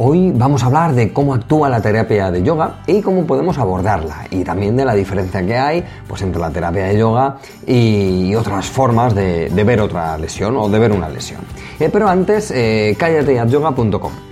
Hoy vamos a hablar de cómo actúa la terapia de yoga y cómo podemos abordarla y también de la diferencia que hay pues, entre la terapia de yoga y otras formas de, ver otra lesión o de ver una lesión. Eh, pero antes, eh.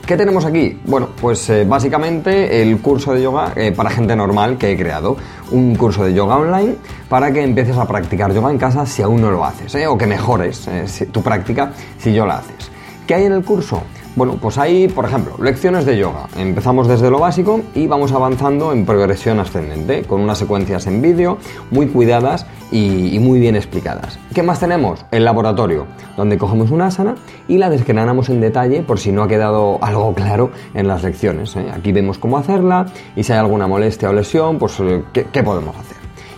¿Qué tenemos aquí? Bueno, pues eh, básicamente el curso de yoga eh, para gente normal que he creado. Un curso de yoga online para que empieces a practicar yoga en casa si aún no lo haces, o que mejores tu práctica si yo la haces. ¿Qué hay en el curso? Bueno, pues hay, por ejemplo, lecciones de yoga. Empezamos desde lo básico y vamos avanzando en progresión ascendente, con unas secuencias en vídeo muy cuidadas y, muy bien explicadas. ¿Qué más tenemos? El laboratorio, donde cogemos una asana y la desgranamos en detalle por si no ha quedado algo claro en las lecciones. ¿eh? Aquí vemos cómo hacerla y si hay alguna molestia o lesión, pues eh, qué podemos hacer?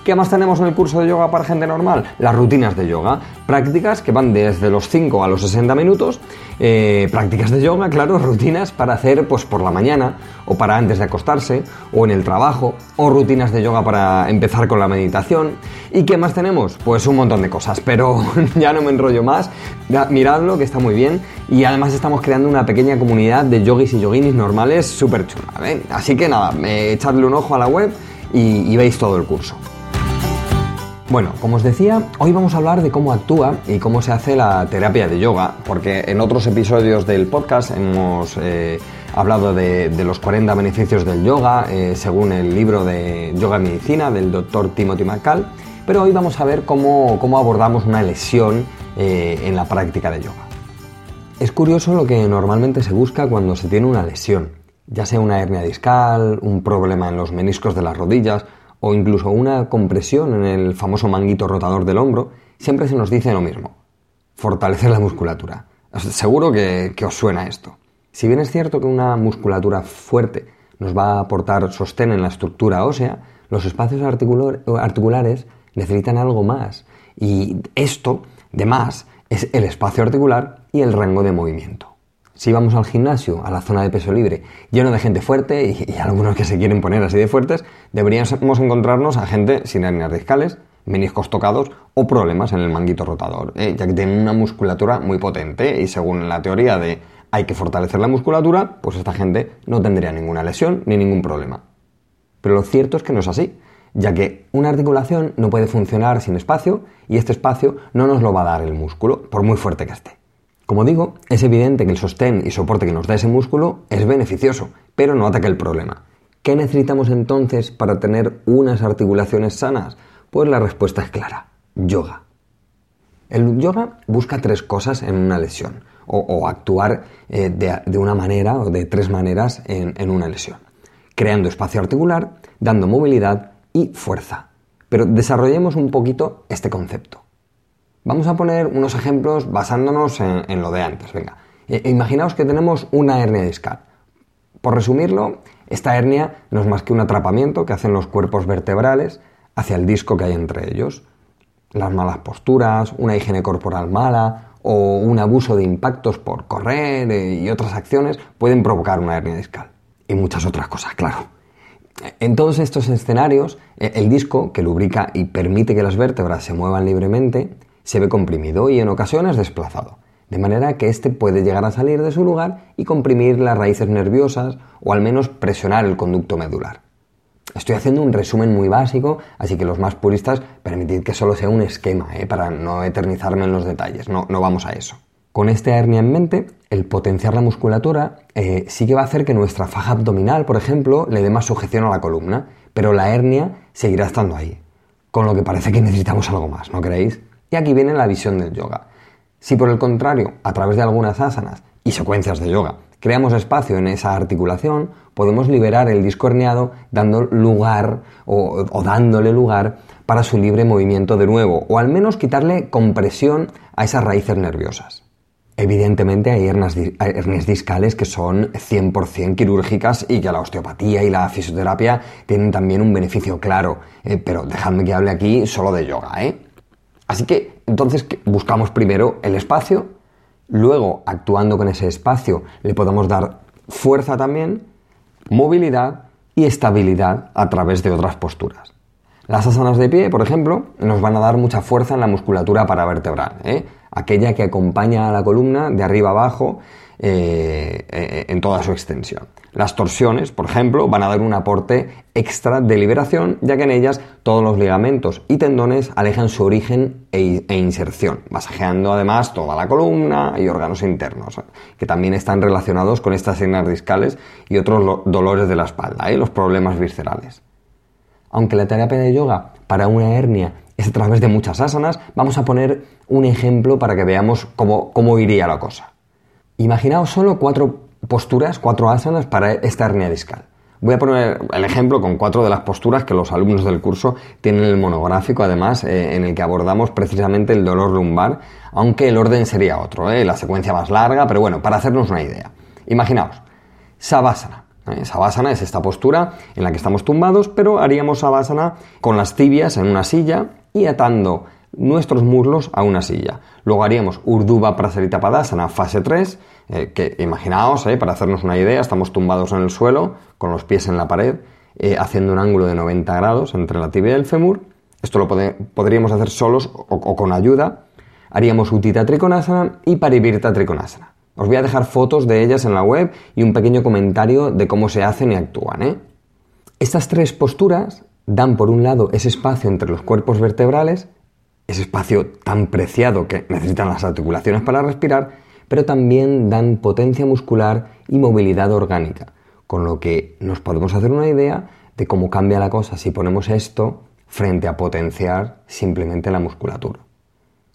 ¿Qué más tenemos en el curso de yoga para gente normal? Las rutinas de yoga. Prácticas que van desde los 5 a los 60 minutos. Eh, prácticas de yoga, claro, rutinas para hacer pues por la mañana o para antes de acostarse o en el trabajo o rutinas de yoga para empezar con la meditación. ¿Y qué más tenemos? Pues un montón de cosas, pero ya no me enrollo más. Miradlo, que está muy bien. Y además estamos creando una pequeña comunidad de yogis y yoginis normales súper chula. ¿eh? Así que nada, echadle un ojo a la web y veis todo el curso. Bueno, como os decía, hoy vamos a hablar de cómo actúa y cómo se hace la terapia de yoga, porque en otros episodios del podcast hemos eh, hablado de, los 40 beneficios del yoga, eh, según el libro de Yoga Medicina del doctor Timothy McCall, pero hoy vamos a ver cómo, abordamos una lesión eh, en la práctica de yoga. Es curioso lo que normalmente se busca cuando se tiene una lesión, ya sea una hernia discal, un problema en los meniscos de las rodillas, o incluso una compresión en el famoso manguito rotador del hombro, siempre se nos dice lo mismo, fortalecer la musculatura. Seguro que, os suena esto. Si bien es cierto que una musculatura fuerte nos va a aportar sostén en la estructura ósea, los espacios articulares necesitan algo más. Y esto, de más, es el espacio articular y el rango de movimiento si vamos al gimnasio, a la zona de peso libre, lleno de gente fuerte y, algunos que se quieren poner así de fuertes, deberíamos encontrarnos a gente sin hernias discales, meniscos tocados o problemas en el manguito rotador, ¿eh? ya que tienen una musculatura muy potente y según la teoría de hay que fortalecer la musculatura, pues esta gente no tendría ninguna lesión ni ningún problema. Pero lo cierto es que no es así, ya que una articulación no puede funcionar sin espacio y este espacio no nos lo va a dar el músculo, por muy fuerte que esté. Como digo, es evidente que el sostén y soporte que nos da ese músculo es beneficioso, pero no ataca el problema. ¿Qué necesitamos entonces para tener unas articulaciones sanas? Pues la respuesta es clara, yoga. El yoga busca tres cosas en una lesión, o, actuar eh, de, una manera o de tres maneras en una lesión. Creando espacio articular, dando movilidad y fuerza. Pero desarrollemos un poquito este concepto. Vamos a poner unos ejemplos basándonos en, lo de antes. Venga, e, imaginaos que tenemos una hernia discal. Por resumirlo, esta hernia no es más que un atrapamiento que hacen los cuerpos vertebrales hacia el disco que hay entre ellos. Las malas posturas, una higiene corporal mala o un abuso de impactos por correr eh, y otras acciones pueden provocar una hernia discal. Y muchas otras cosas, claro. En todos estos escenarios, e, el disco, que lubrica y permite que las vértebras se muevan libremente, se ve comprimido y en ocasiones desplazado, de manera que éste puede llegar a salir de su lugar y comprimir las raíces nerviosas o al menos presionar el conducto medular. Estoy haciendo un resumen muy básico, así que los más puristas permitid que solo sea un esquema, ¿eh? para no eternizarme en los detalles, no, no vamos a eso. Con esta hernia en mente, el potenciar la musculatura eh, sí que va a hacer que nuestra faja abdominal, por ejemplo, le dé más sujeción a la columna, pero la hernia seguirá estando ahí. Con lo que parece que necesitamos algo más, ¿no creéis? Y aquí viene la visión del yoga. Si por el contrario, a través de algunas asanas y secuencias de yoga, creamos espacio en esa articulación, podemos liberar el disco herniado dando lugar o, dándole lugar para su libre movimiento de nuevo, o al menos quitarle compresión a esas raíces nerviosas. Evidentemente hay hernias, discales que son 100% quirúrgicas y que la osteopatía y la fisioterapia tienen también un beneficio claro, eh, pero dejadme que hable aquí solo de yoga. ¿eh? Así que entonces buscamos primero el espacio, luego actuando con ese espacio le podemos dar fuerza también, movilidad y estabilidad a través de otras posturas. Las asanas de pie, por ejemplo, nos van a dar mucha fuerza en la musculatura paravertebral, ¿eh? aquella que acompaña a la columna de arriba abajo eh, eh, en toda su extensión. Las torsiones, por ejemplo, van a dar un aporte extra de liberación, ya que en ellas todos los ligamentos y tendones alejan su origen e, e inserción, masajeando además toda la columna y órganos internos, que también están relacionados con estas hernias discales y otros dolores de la espalda y los problemas viscerales. Aunque la terapia de yoga para una hernia es a través de muchas asanas, vamos a poner un ejemplo para que veamos cómo, cómo iría la cosa. Imaginaos solo cuatro posturas, cuatro asanas para esta hernia discal. Voy a poner el ejemplo con cuatro de las posturas que los alumnos del curso tienen en el monográfico, además, eh, en el que abordamos precisamente el dolor lumbar, aunque el orden sería otro, eh, la secuencia más larga, pero bueno, para hacernos una idea. Imaginaos, Savasana. ¿eh? Savasana es esta postura en la que estamos tumbados, pero haríamos Savasana con las tibias en una silla y atando nuestros muslos a una silla. Luego haríamos Urdhva Prasarita Padasana, fase 3, eh, que imaginaos, eh, para hacernos una idea, estamos tumbados en el suelo, con los pies en la pared, haciendo un ángulo de 90 grados entre la tibia y el fémur. Esto lo podríamos hacer solos o, o, con ayuda. Haríamos Utita Trikonasana y Parivirta Trikonasana. Os voy a dejar fotos de ellas en la web y un pequeño comentario de cómo se hacen y actúan. ¿eh? Estas tres posturas dan por un lado ese espacio entre los cuerpos vertebrales, ese espacio tan preciado que necesitan las articulaciones para respirar, pero también dan potencia muscular y movilidad orgánica, con lo que nos podemos hacer una idea de cómo cambia la cosa si ponemos esto frente a potenciar simplemente la musculatura.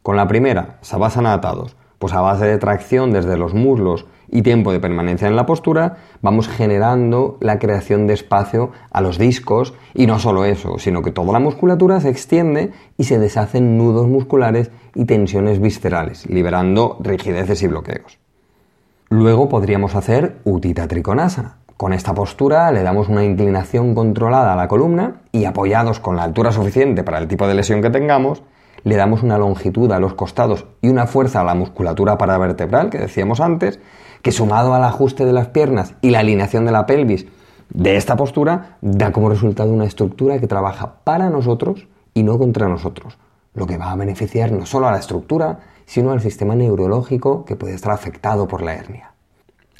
Con la primera, Savasana atados, pues a base de tracción desde los muslos y tiempo de permanencia en la postura, vamos generando la creación de espacio a los discos y no solo eso, sino que toda la musculatura se extiende y se deshacen nudos musculares y tensiones viscerales, liberando rigideces y bloqueos. Luego podríamos hacer Utita Trikonasana. Con esta postura le damos una inclinación controlada a la columna y apoyados con la altura suficiente para el tipo de lesión que tengamos, le damos una longitud a los costados y una fuerza a la musculatura paravertebral, que decíamos antes, que sumado al ajuste de las piernas y la alineación de la pelvis de esta postura, da como resultado una estructura que trabaja para nosotros y no contra nosotros, lo que va a beneficiar no solo a la estructura, sino al sistema neurológico que puede estar afectado por la hernia.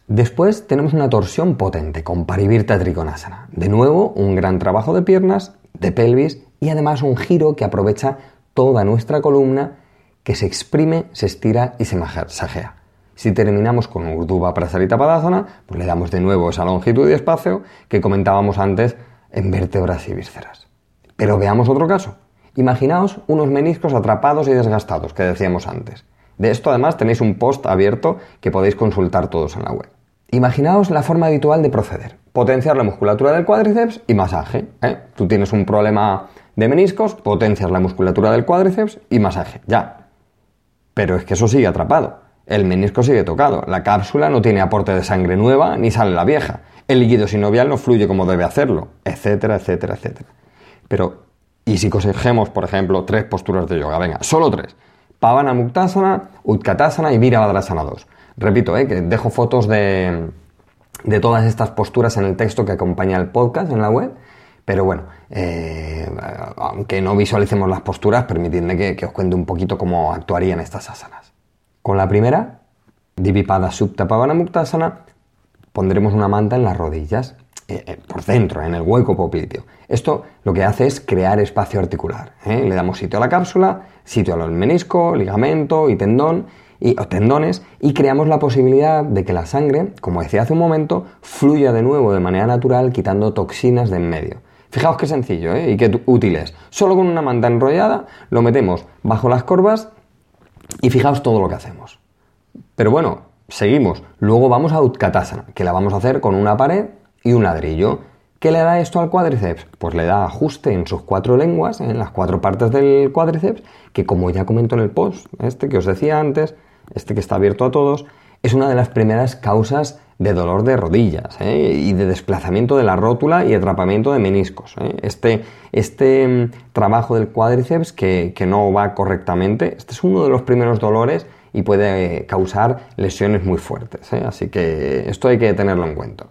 Después tenemos una torsión potente con Parivirta Trikonasana. De nuevo, un gran trabajo de piernas, de pelvis y además un giro que aprovecha toda nuestra columna que se exprime, se estira y se masajea. Si terminamos con Urdhva Prasarita Padasana, pues le damos de nuevo esa longitud y espacio que comentábamos antes en vértebras y vísceras. Pero veamos otro caso. Imaginaos unos meniscos atrapados y desgastados que decíamos antes. De esto además tenéis un post abierto que podéis consultar todos en la web. Imaginaos la forma habitual de proceder. Potenciar la musculatura del cuádriceps y masaje. ¿eh? Tú tienes un problema de meniscos, potencias la musculatura del cuádriceps y masaje. Ya. Pero es que eso sigue atrapado. El menisco sigue tocado. La cápsula no tiene aporte de sangre nueva ni sale la vieja. El líquido sinovial no fluye como debe hacerlo, etcétera, etcétera, etcétera. Pero, ¿y si cogemos, por ejemplo, tres posturas de yoga? Venga, solo tres. Pavana Muktasana, Utkatasana y Virabhadrasana 2. Repito, ¿eh? que dejo fotos de, de todas estas posturas en el texto que acompaña el podcast en la web pero bueno, eh, aunque no visualicemos las posturas, permitidme que, os cuente un poquito cómo actuarían estas asanas. Con la primera, Divipada Supta Pavana Muktasana, pondremos una manta en las rodillas, eh, eh, por dentro, en el hueco popliteo. Esto lo que hace es crear espacio articular. Le damos sitio a la cápsula, sitio al menisco, ligamento y tendón, y, o tendones y creamos la posibilidad de que la sangre, como decía hace un momento, fluya de nuevo de manera natural quitando toxinas de en medio. Fijaos qué sencillo ¿eh? y qué útil es. Solo con una manta enrollada lo metemos bajo las corvas y fijaos todo lo que hacemos. Pero bueno, seguimos. Luego vamos a Utkatasana, que la vamos a hacer con una pared y un ladrillo. ¿Qué le da esto al cuádriceps? Pues le da ajuste en sus cuatro lenguas, en las cuatro partes del cuádriceps, que como ya comento en el post, este que os decía antes, este que está abierto a todos, es una de las primeras causas de dolor de rodillas ¿eh? y de desplazamiento de la rótula y atrapamiento de meniscos. ¿eh? Este, este mm, trabajo del cuádriceps que, no va correctamente, este es uno de los primeros dolores y puede causar lesiones muy fuertes. ¿eh? Así que esto hay que tenerlo en cuenta.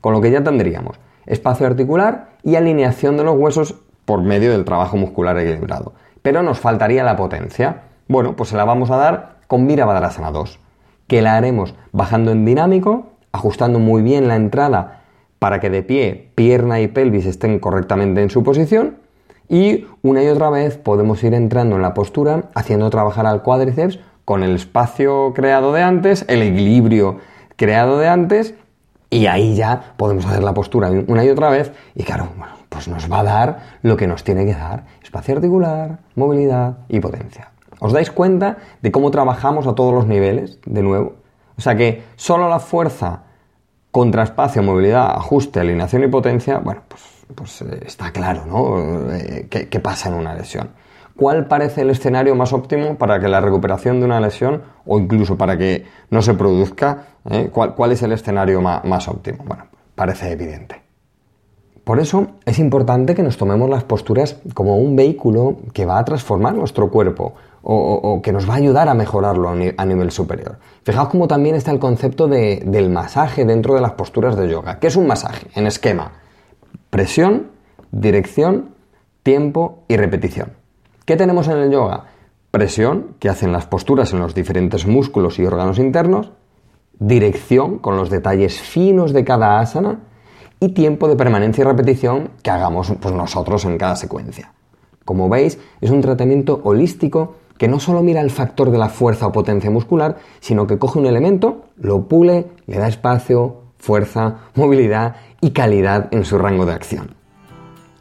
Con lo que ya tendríamos espacio articular y alineación de los huesos por medio del trabajo muscular equilibrado. Pero nos faltaría la potencia. Bueno, pues se la vamos a dar con Virabhadrasana 2 que la haremos bajando en dinámico, ajustando muy bien la entrada para que de pie, pierna y pelvis estén correctamente en su posición y una y otra vez podemos ir entrando en la postura haciendo trabajar al cuádriceps con el espacio creado de antes, el equilibrio creado de antes y ahí ya podemos hacer la postura una y otra vez y claro, pues nos va a dar lo que nos tiene que dar, espacio articular, movilidad y potencia. ¿Os dais cuenta de cómo trabajamos a todos los niveles, de nuevo? O sea que solo la fuerza contra espacio, movilidad, ajuste, alineación y potencia, bueno, pues, pues eh, está claro, ¿no? Eh, ¿Qué, pasa en una lesión? ¿Cuál parece el escenario más óptimo para que la recuperación de una lesión o incluso para que no se produzca? Eh, ¿cuál, es el escenario más óptimo? Bueno, parece evidente. Por eso es importante que nos tomemos las posturas como un vehículo que va a transformar nuestro cuerpo o, que nos va a ayudar a mejorarlo a nivel superior. Fijaos cómo también está el concepto del masaje dentro de las posturas de yoga. ¿Qué es un masaje? En esquema. Presión, dirección, tiempo y repetición. ¿Qué tenemos en el yoga? Presión, que hacen las posturas en los diferentes músculos y órganos internos. Dirección, con los detalles finos de cada asana y tiempo de permanencia y repetición que hagamos pues, nosotros en cada secuencia. Como veis, es un tratamiento holístico que no solo mira el factor de la fuerza o potencia muscular, sino que coge un elemento, lo pule, le da espacio, fuerza, movilidad y calidad en su rango de acción.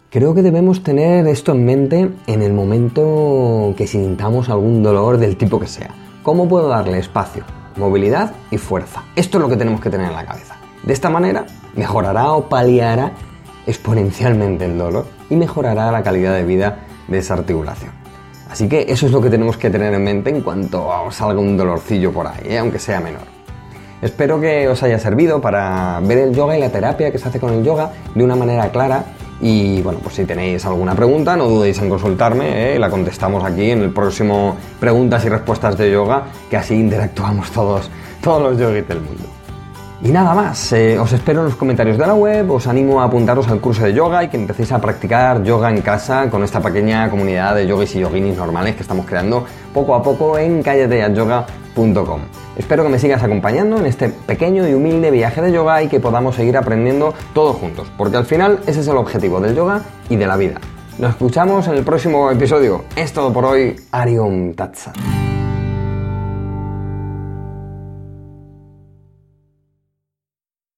Creo que debemos tener esto en mente en el momento que sintamos algún dolor del tipo que sea. ¿Cómo puedo darle espacio, movilidad y fuerza? Esto es lo que tenemos que tener en la cabeza. De esta manera mejorará o paliará exponencialmente el dolor y mejorará la calidad de vida de esa articulación. Así que eso es lo que tenemos que tener en mente en cuanto salga un dolorcillo por ahí, ¿eh? aunque sea menor. Espero que os haya servido para ver el yoga y la terapia que se hace con el yoga de una manera clara y bueno, pues si tenéis alguna pregunta, no dudéis en consultarme, ¿eh? la contestamos aquí en el próximo Preguntas y Respuestas de Yoga, que así interactuamos todos, todos los yogis del mundo. Y nada más, eh, os espero en los comentarios de la web, os animo a apuntaros al curso de yoga y que empecéis a practicar yoga en casa con esta pequeña comunidad de yogis y yoginis normales que estamos creando poco a poco en callateayoga.com. Espero que me sigas acompañando en este pequeño y humilde viaje de yoga y que podamos seguir aprendiendo todos juntos, porque al final ese es el objetivo del yoga y de la vida. Nos escuchamos en el próximo episodio. Es todo por hoy. Ariom Tatsat.